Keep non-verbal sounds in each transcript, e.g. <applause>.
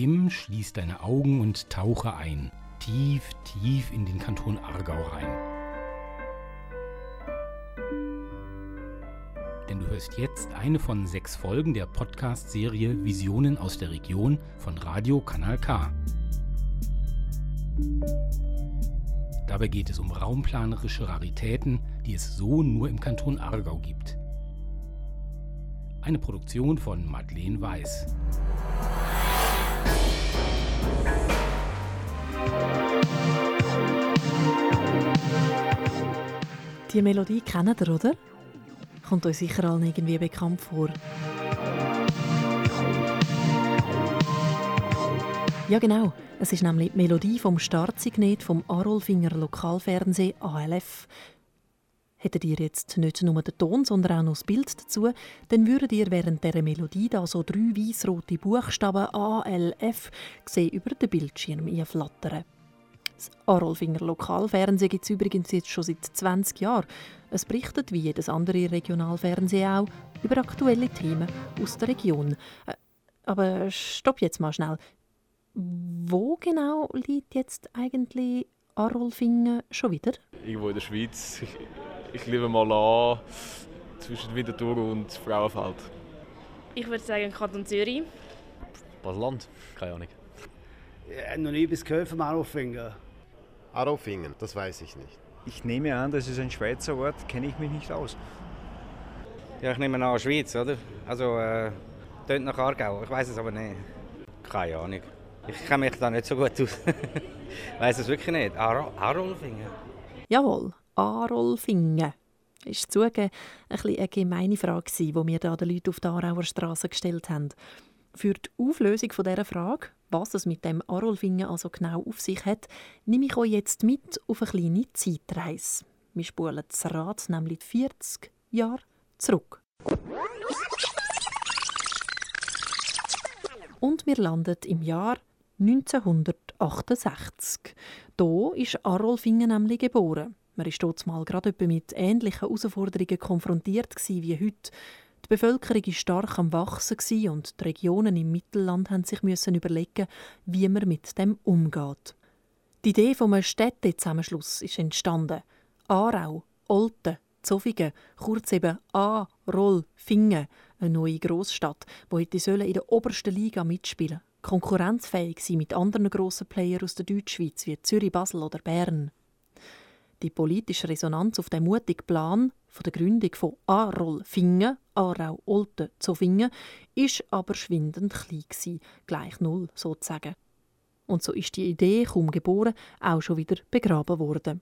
bequem, schließ deine Augen und tauche ein. Tief, tief in den Kanton Aargau rein. Denn du hörst jetzt eine von sechs Folgen der Podcast-Serie Visionen aus der Region von Radio Kanal K. Dabei geht es um raumplanerische Raritäten, die es so nur im Kanton Aargau gibt. Eine Produktion von Madeleine Weiß. Die Melodie kennt ihr, oder? Kommt euch sicher allen irgendwie bekannt vor. Ja genau, es ist nämlich die Melodie vom Startsignet vom Arolfinger Lokalfernsehen ALF. Hättet ihr jetzt nicht nur den Ton, sondern auch noch das Bild dazu, dann würdet ihr während dieser Melodie da so drei weißrote Buchstaben ALF sehen über den Bildschirm flattern. Das Arolfinger Lokalfernsehen gibt es übrigens jetzt schon seit 20 Jahren. Es berichtet, wie jedes andere Regionalfernsehen auch, über aktuelle Themen aus der Region. Äh, aber stopp jetzt mal schnell. Wo genau liegt jetzt eigentlich Arolfingen schon wieder? Irgendwo in der Schweiz. Ich, ich liebe mal an zwischen Winterthur und Frauenfeld. Ich würde sagen Kanton Zürich. Basel-Land? Keine Ahnung. Ja, noch nie bis gehört vom Arolfingen. Arolfingen, das weiß ich nicht. Ich nehme an, das ist ein Schweizer Ort, kenne ich mich nicht aus. Ja, ich nehme an Schweiz, oder? Also, äh, dort nach Aargau, ich weiß es aber nicht. Keine Ahnung. Ich kenne mich da nicht so gut aus. Ich <laughs> weiß es wirklich nicht. Ar Arolfingen? Jawohl, Arolfingen. Ist zugegeben ein bisschen eine gemeine Frage, die wir da den Leuten auf der Aarauer Straße gestellt haben. Für die Auflösung dieser Frage, was es mit dem Arolfingen also genau auf sich hat, nehme ich euch jetzt mit auf eine kleine Zeitreise. Wir spulen das Rad nämlich 40 Jahre zurück. Und wir landen im Jahr 1968. Hier ist Arolfingen nämlich geboren. Man ist dort mal gerade mit ähnlichen Herausforderungen konfrontiert wie heute. Die Bevölkerung war stark am Wachsen und die Regionen im Mittelland haben sich müssen überlegen, wie man mit dem umgeht. Die Idee vom Städtezusammenschluss ist entstanden. Aarau, Olten, Zofingen, kurz eben A, Roll, Fingen, eine neue Großstadt, wo in der obersten Liga mitspielen konkurrenzfähig sein mit anderen grossen Playern aus der Deutschschweiz wie Zürich, Basel oder Bern. Die politische Resonanz auf den mutigen Plan von der Gründung von Arol Fingen, Aarau, Olten, Zofingen, ist aber schwindend klein gewesen, gleich null sozusagen. Und so ist die Idee, kaum geboren, auch schon wieder begraben worden.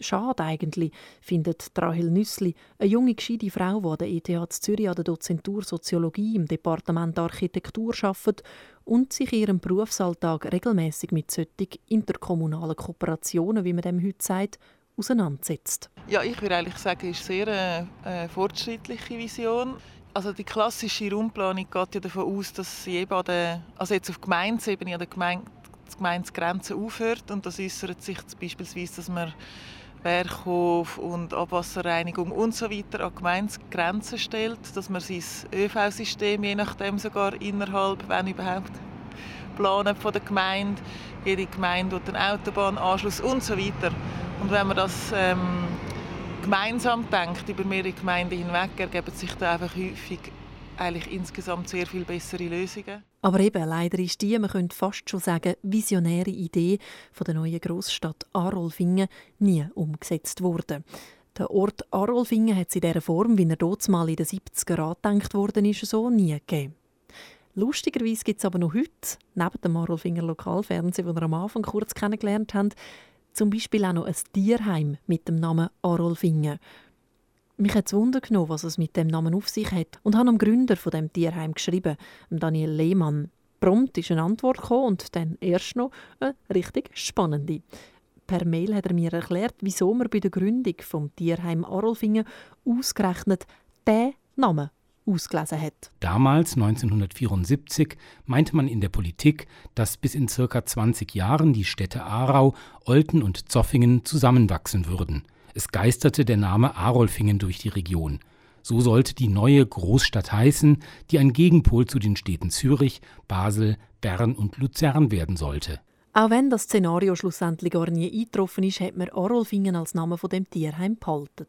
Schade eigentlich, findet Rahel Nüssli, eine junge, gescheite Frau, die an der ETH Zürich an der Dozentur Soziologie im Departement Architektur arbeitet und sich in ihrem Berufsalltag regelmäßig mit solchen interkommunalen Kooperationen, wie man dem heute sagt, auseinandersetzt. Ja, ich würde eigentlich sagen, es ist eine sehr äh, fortschrittliche Vision. Also die klassische Raumplanung geht ja davon aus, dass sie eben an der, also jetzt auf Gemeindeebene an der Gemeinde, Gemeindegrenze aufhört und das äußert sich beispielsweise, dass man Berghof und Abwasserreinigung und so weiter an Gemeindegrenzen stellt, dass man sein ÖV-System je nachdem sogar innerhalb, wenn überhaupt, planen von der Gemeinde. Jede Gemeinde hat einen Autobahnanschluss und so weiter. Und wenn man das ähm, gemeinsam denkt, über mehrere Gemeinden hinweg, ergeben sich da einfach häufig eigentlich insgesamt sehr viel bessere Lösungen. Aber eben, leider ist die, man könnte fast schon sagen, visionäre Idee von der neuen Großstadt Arolfingen nie umgesetzt worden. Der Ort Arolfingen hat es in dieser Form, wie er dort mal in den 70er Jahren gedacht worden ist, so nie gegeben. Lustigerweise gibt es aber noch heute, neben dem Arolfinger Lokalfernsehen, das wir am Anfang kurz kennengelernt haben, zum Beispiel auch noch ein Tierheim mit dem Namen Arolfingen. Mich hat es Wunder genommen, was es mit dem Namen auf sich hat und habe am Gründer von dem Tierheim geschrieben, Daniel Lehmann. Prompt ist eine Antwort gekommen und dann erst noch eine richtig spannende. Per Mail hat er mir erklärt, wieso man bei der Gründung vom Tierheim Arolfingen ausgerechnet den Namen ausgelesen hat. Damals, 1974, meinte man in der Politik, dass bis in circa 20 Jahren die Städte Aarau, Olten und Zoffingen zusammenwachsen würden. Es geisterte der Name Arolfingen durch die Region. So sollte die neue Großstadt heißen, die ein Gegenpol zu den Städten Zürich, Basel, Bern und Luzern werden sollte. Auch wenn das Szenario schlussendlich gar nie eingetroffen ist, hat man Arolfingen als Name von dem Tierheim behalten.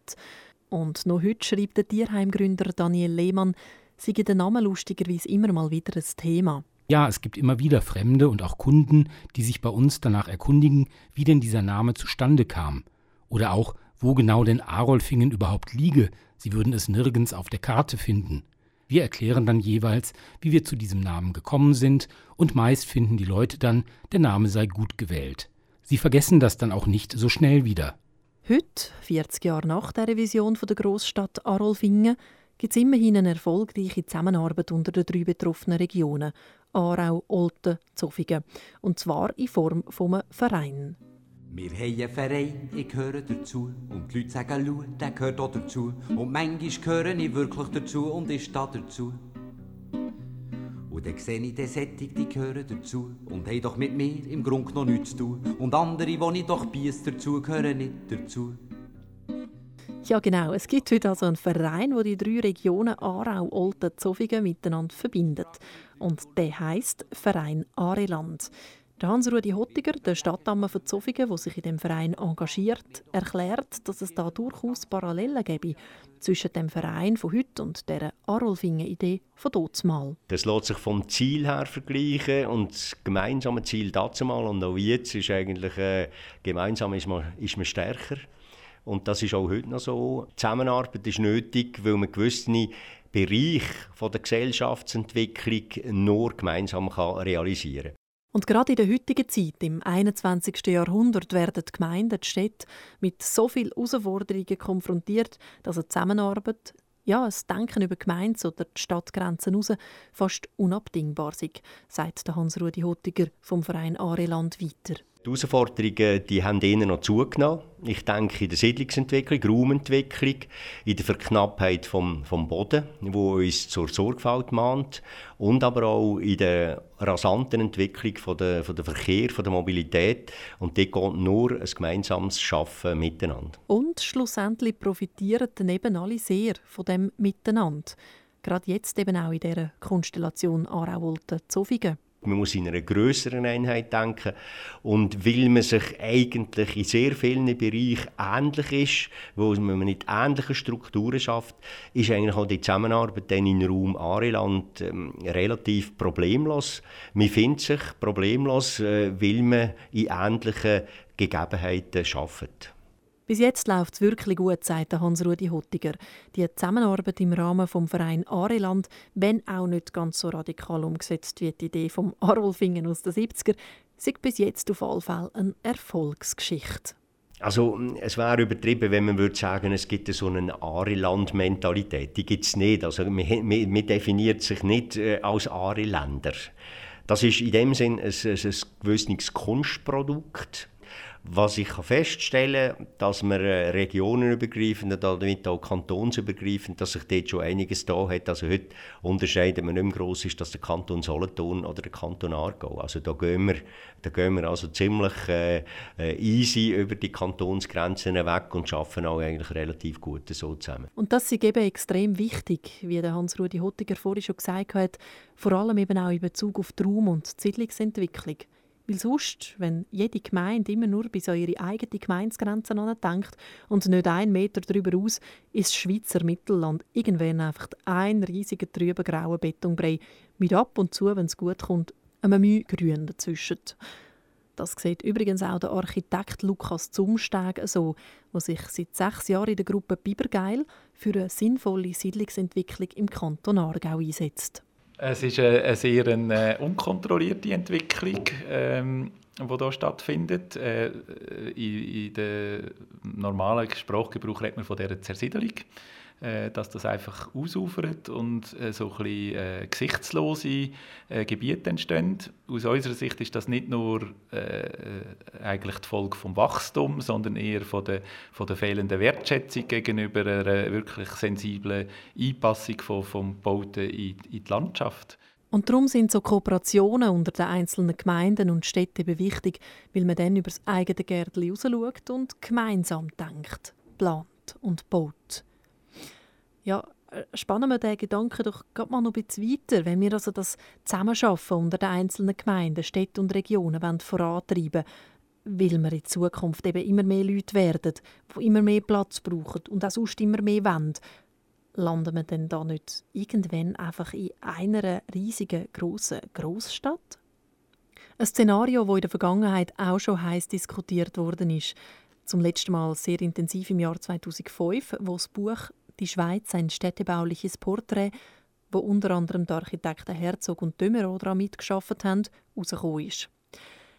Und noch heute schreibt der Tierheimgründer Daniel Lehmann, sei der Name lustigerweise immer mal wieder ein Thema. Ja, es gibt immer wieder Fremde und auch Kunden, die sich bei uns danach erkundigen, wie denn dieser Name zustande kam. Oder auch, wo genau denn Arolfingen überhaupt liege. Sie würden es nirgends auf der Karte finden. Wir erklären dann jeweils, wie wir zu diesem Namen gekommen sind, und meist finden die Leute dann, der Name sei gut gewählt. Sie vergessen das dann auch nicht so schnell wieder. Heute, 40 Jahre nach der Revision der Großstadt Arolfingen, gibt es immerhin eine erfolgreiche Zusammenarbeit unter den drei betroffenen Regionen Aarau, Olten, Zofingen. Und zwar in Form eines Vereins. Wir haben einen Verein, ich gehöre dazu. Und die Leute sagen, schau, der gehört auch dazu. Und manchmal gehöre ich wirklich dazu und ich stehe dazu. Und dann sehe ich den Sättig, die gehören dazu. Und haben doch mit mir im Grunde noch nichts zu tun. Und andere, die ich doch biess dazu, gehören nicht dazu. Ja, genau. Es gibt heute also einen Verein, der die drei Regionen Aarau, Olten, Zofingen miteinander verbindet. Und der heißt Verein Areland. Hans-Rudi Hottiger, der Stadtdame von Zofingen, der sich in dem Verein engagiert, erklärt, dass es da durchaus Parallelen gäbe zwischen dem Verein von heute und der Arolfingen-Idee von mal. Das lässt sich vom Ziel her vergleichen und das gemeinsame Ziel dazumal und auch jetzt ist eigentlich äh, gemeinsam ist man, ist man stärker. Und das ist auch heute noch so. Zusammenarbeit ist nötig, weil man gewisse Bereiche der Gesellschaftsentwicklung nur gemeinsam realisieren kann. Und gerade in der heutigen Zeit, im 21. Jahrhundert, werden die Gemeinden, die Städte mit so vielen Herausforderungen konfrontiert, dass eine Zusammenarbeit, ja, das Denken über Gemeinden oder die Stadtgrenzen hinaus fast unabdingbar ist, sagt Hans-Rudi Hottiger vom Verein Areland weiter. Die Herausforderungen die haben eher noch zugenommen. Ich denke in der Siedlungsentwicklung, Raumentwicklung, in der Verknappheit vom, vom Boden, wo uns zur Sorgfalt mahnt, und aber auch in der rasanten Entwicklung von der, von der Verkehr, von der Mobilität. Und dort geht nur ein gemeinsames Schaffen miteinander. Und schlussendlich profitieren dann alle sehr von dem Miteinander. Gerade jetzt eben auch in dieser Konstellation Aarau-Olten-Zofingen man muss in einer größeren Einheit denken und weil man sich eigentlich in sehr vielen Bereichen ähnlich ist, wo man mit ähnlichen Strukturen schafft, ist eigentlich auch die Zusammenarbeit dann in Raum Areland ähm, relativ problemlos. Man findet sich problemlos, äh, weil man in ähnlichen Gegebenheiten arbeitet. Bis jetzt läuft es wirklich gut, sagt Hans-Rudi Hottiger. Die Zusammenarbeit im Rahmen des Vereins Areland, wenn auch nicht ganz so radikal umgesetzt wie die Idee vom Arolfingen aus den 70er, ist bis jetzt auf alle Fälle eine Erfolgsgeschichte. Also es wäre übertrieben, wenn man würde sagen, es gibt so eine Areland-Mentalität. Die gibt es nicht. Also man, man, definiert sich nicht äh, als Areländer. Das ist in dem Sinn ein, ein, ein gewisses Kunstprodukt was ich feststellen kann, dass man äh, regionenübergreifend und damit auch kantonsübergreifend, dass sich dort schon einiges da hat. Also heute unterscheiden wir nicht mehr gross, ist das der Kanton Solothurn oder der Kanton Aargau. Also da gehen wir, da gehen wir also ziemlich äh, äh easy über die Kantonsgrenzen weg und arbeiten auch eigentlich relativ gut so zusammen. Und das ist eben extrem wichtig, wie der Hans-Rudi Hottiger vorhin schon gesagt hat, vor allem eben auch in Bezug auf die Raum- und Siedlungsentwicklung. Weil sonst, wenn jede Gemeinde immer nur bis an ihre eigene Gemeindegrenze denkt und nicht einen Meter darüber aus, ist das Schweizer Mittelland irgendwann einfach ein riesiger trüber grauer Betonbrei mit ab und zu, wenn es gut kommt, einem Mühe Grün dazwischen. Das sieht übrigens auch der Architekt Lukas Zumsteg so, der sich seit sechs Jahren in der Gruppe Bibergeil für eine sinnvolle Siedlungsentwicklung im Kanton Aargau einsetzt. Es ist eine, eine sehr eine, unkontrollierte Entwicklung, ähm, die hier stattfindet. Äh, in, in der normalen Sprachgebrauch redet man von dieser Zersiedelung. Äh, dass das einfach ausufert und äh, so ein bisschen äh, gesichtslose äh, Gebiete entstehen. Aus unserer Sicht ist das nicht nur äh, eigentlich die Folge vom Wachstum, sondern eher von der, von der fehlenden Wertschätzung gegenüber einer wirklich sensiblen Einpassung von, vom Bauten in, in die Landschaft. Und darum sind so Kooperationen unter den einzelnen Gemeinden und Städten eben wichtig, weil man dann über das eigene Gärtchen rausschaut und gemeinsam denkt, plant und baut. Ja, äh, spannen wir den Gedanken doch gerade mal noch ein bisschen weiter, wenn wir also das Zusammenschaffen unter den einzelnen Gemeinden, Städten und Regionen wollen vorantreiben weil wir in Zukunft eben immer mehr Leute werden, die immer mehr Platz brauchen und auch sonst immer mehr wollen, landen wir denn da nicht irgendwann einfach in einer riesigen, grossen Großstadt? Ein Szenario, das in der Vergangenheit auch schon heiß diskutiert worden ist. Zum letzten Mal sehr intensiv im Jahr 2005, wo das Buch «Die Schweiz, ein städtebauliches Porträt», wo unter anderem die Architekten Herzog und Dömerow daran mitgeschafft haben, herausgekommen ist.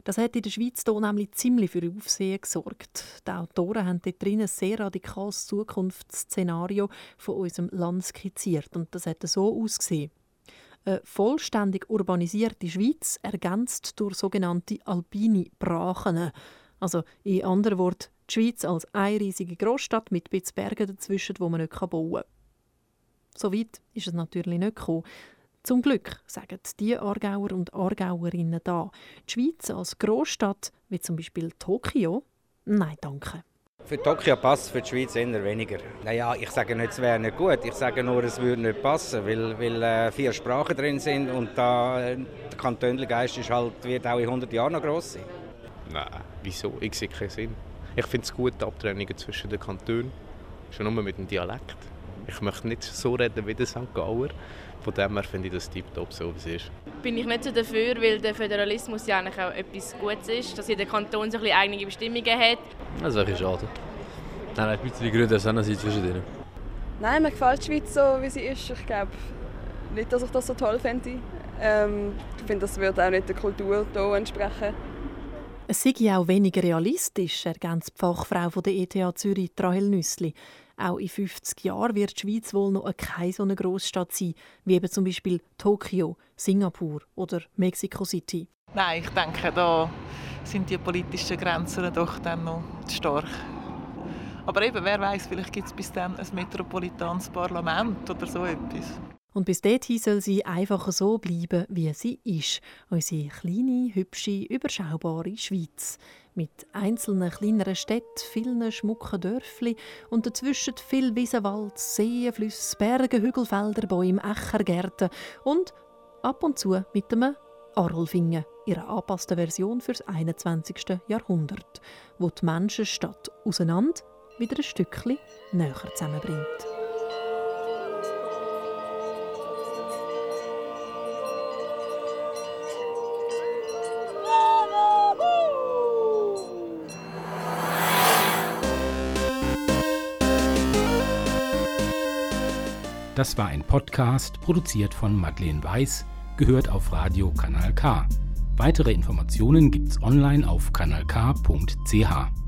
Das hat in der Schweiz hier nämlich ziemlich für Aufsehen gesorgt. Die Autoren haben dort drin ein sehr radikales Zukunftsszenario von unserem Land skizziert. Und das hat so ausgesehen. Eine vollständig urbanisierte Schweiz, ergänzt durch sogenannte alpine Brachen. Also in anderen Worten, die Schweiz als eine riesige Großstadt mit ein Bergen dazwischen, wo man nicht bauen kann. So weit ist es natürlich nicht gekommen. Zum Glück sagen die Aargauer und Aargauerinnen da, die Schweiz als Großstadt, wie zum Beispiel Tokio, nein, danke. Für Tokio passt für die Schweiz eher weniger. Naja, ich sage nicht, es wäre nicht gut. Ich sage nur, es würde nicht passen, weil, weil äh, vier Sprachen drin sind und da, äh, der Kantönlergeist ist halt, wird auch in 100 Jahren noch gross sein. Nein, wieso? Ich sehe keinen Sinn. Ich finde es gut, die Abtrennungen zwischen den Kantonen. Schon nur mit dem Dialekt. Ich möchte nicht so reden wie der St. Gauer. Von dem her finde ich das tiptop so, wie es ist. Bin ich nicht so dafür, weil der Föderalismus ja eigentlich auch etwas Gutes ist, dass jeder Kanton so ein bisschen eigene Bestimmungen hat. Das ist wirklich schade. Nein, ein bisschen die Gründe sind zwischen denen. Nein, mir gefällt die Schweiz so, wie sie ist. Ich glaube nicht, dass ich das so toll fände. Ähm, ich finde, das würde auch nicht der Kultur hier entsprechen. Es sei auch weniger realistisch, ergänzt die Fachfrau von der ETH Zürich, Rahel Nüssli. Auch in 50 Jahren wird die Schweiz wohl noch keine so eine Großstadt sein, wie eben zum Beispiel Tokio, Singapur oder Mexico City. Nein, ich denke, da sind die politischen Grenzen doch dann noch zu stark. Aber eben, wer weiß, vielleicht gibt es bis dann ein metropolitanes Parlament oder so etwas. Und bis dahin soll sie einfach so bleiben, wie sie ist. Unsere kleine, hübsche, überschaubare Schweiz. Mit einzelnen kleineren Städten, vielen schmucken Dörfli und dazwischen viel Wiesenwald, Seen, Flüsse, Berge, Hügelfelder, Bäume, Ächer, Gärten und ab und zu mit einem Arlfingen, ihrer angepassten Version fürs 21. Jahrhundert, wo die Menschen statt auseinander wieder ein Stückchen näher zusammenbringt. Das war ein Podcast, produziert von Madeleine Weiß, gehört auf Radio Kanal K. Weitere Informationen gibt's online auf kanalk.ch.